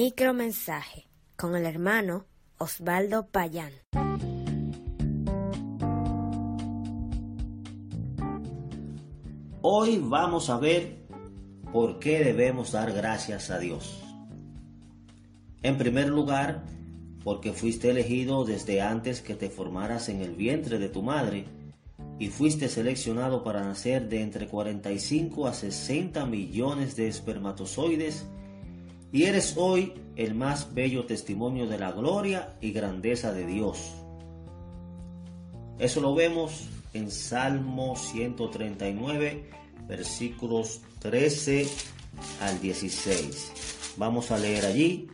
Micromensaje con el hermano Osvaldo Payán. Hoy vamos a ver por qué debemos dar gracias a Dios. En primer lugar, porque fuiste elegido desde antes que te formaras en el vientre de tu madre y fuiste seleccionado para nacer de entre 45 a 60 millones de espermatozoides y eres hoy el más bello testimonio de la gloria y grandeza de Dios. Eso lo vemos en Salmo 139, versículos 13 al 16. Vamos a leer allí.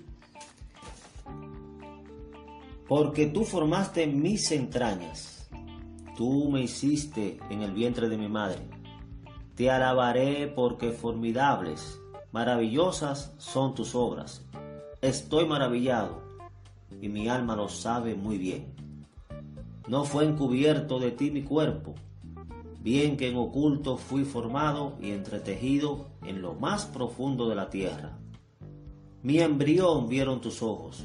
Porque tú formaste mis entrañas, tú me hiciste en el vientre de mi madre. Te alabaré porque formidables, maravillosas son tus obras. Estoy maravillado y mi alma lo sabe muy bien. No fue encubierto de ti mi cuerpo, bien que en oculto fui formado y entretejido en lo más profundo de la tierra. Mi embrión vieron tus ojos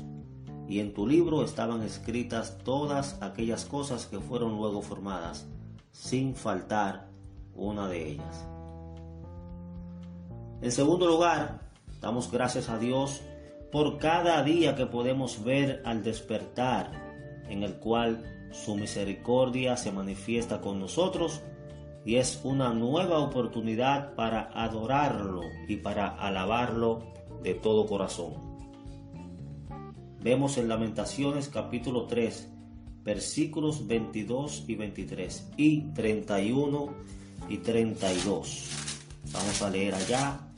y en tu libro estaban escritas todas aquellas cosas que fueron luego formadas, sin faltar una de ellas. En segundo lugar, damos gracias a Dios por cada día que podemos ver al despertar, en el cual su misericordia se manifiesta con nosotros y es una nueva oportunidad para adorarlo y para alabarlo de todo corazón. Vemos en Lamentaciones capítulo 3, versículos 22 y 23 y 31 y 32. Vamos a leer allá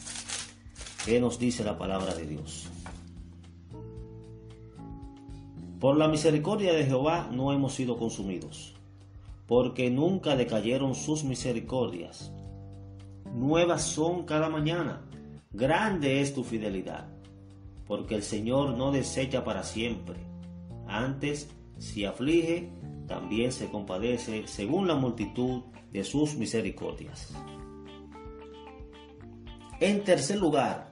qué nos dice la palabra de Dios. Por la misericordia de Jehová no hemos sido consumidos, porque nunca decayeron sus misericordias. Nuevas son cada mañana, grande es tu fidelidad porque el Señor no desecha para siempre. Antes, si aflige, también se compadece según la multitud de sus misericordias. En tercer lugar,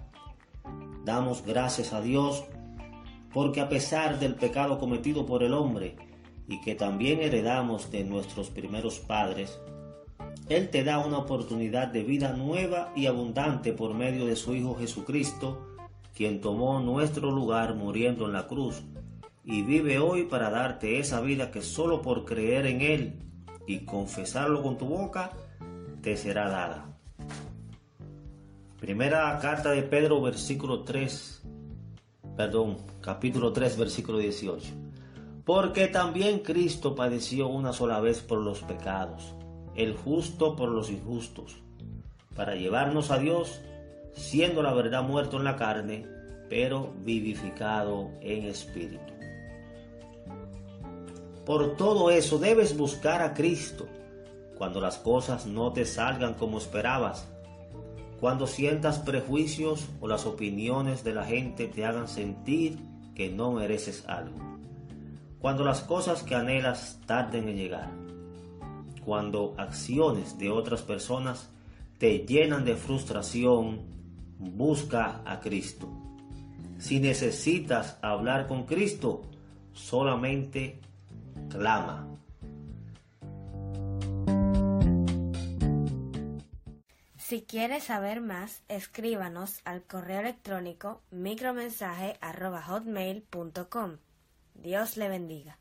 damos gracias a Dios porque a pesar del pecado cometido por el hombre y que también heredamos de nuestros primeros padres, Él te da una oportunidad de vida nueva y abundante por medio de su Hijo Jesucristo, quien tomó nuestro lugar muriendo en la cruz y vive hoy para darte esa vida que solo por creer en Él y confesarlo con tu boca te será dada. Primera carta de Pedro, versículo 3, perdón, capítulo 3, versículo 18. Porque también Cristo padeció una sola vez por los pecados, el justo por los injustos, para llevarnos a Dios siendo la verdad muerto en la carne, pero vivificado en espíritu. Por todo eso debes buscar a Cristo cuando las cosas no te salgan como esperabas, cuando sientas prejuicios o las opiniones de la gente te hagan sentir que no mereces algo, cuando las cosas que anhelas tarden en llegar, cuando acciones de otras personas te llenan de frustración busca a Cristo. Si necesitas hablar con Cristo, solamente clama. Si quieres saber más, escríbanos al correo electrónico micromensaje.hotmail.com. Dios le bendiga.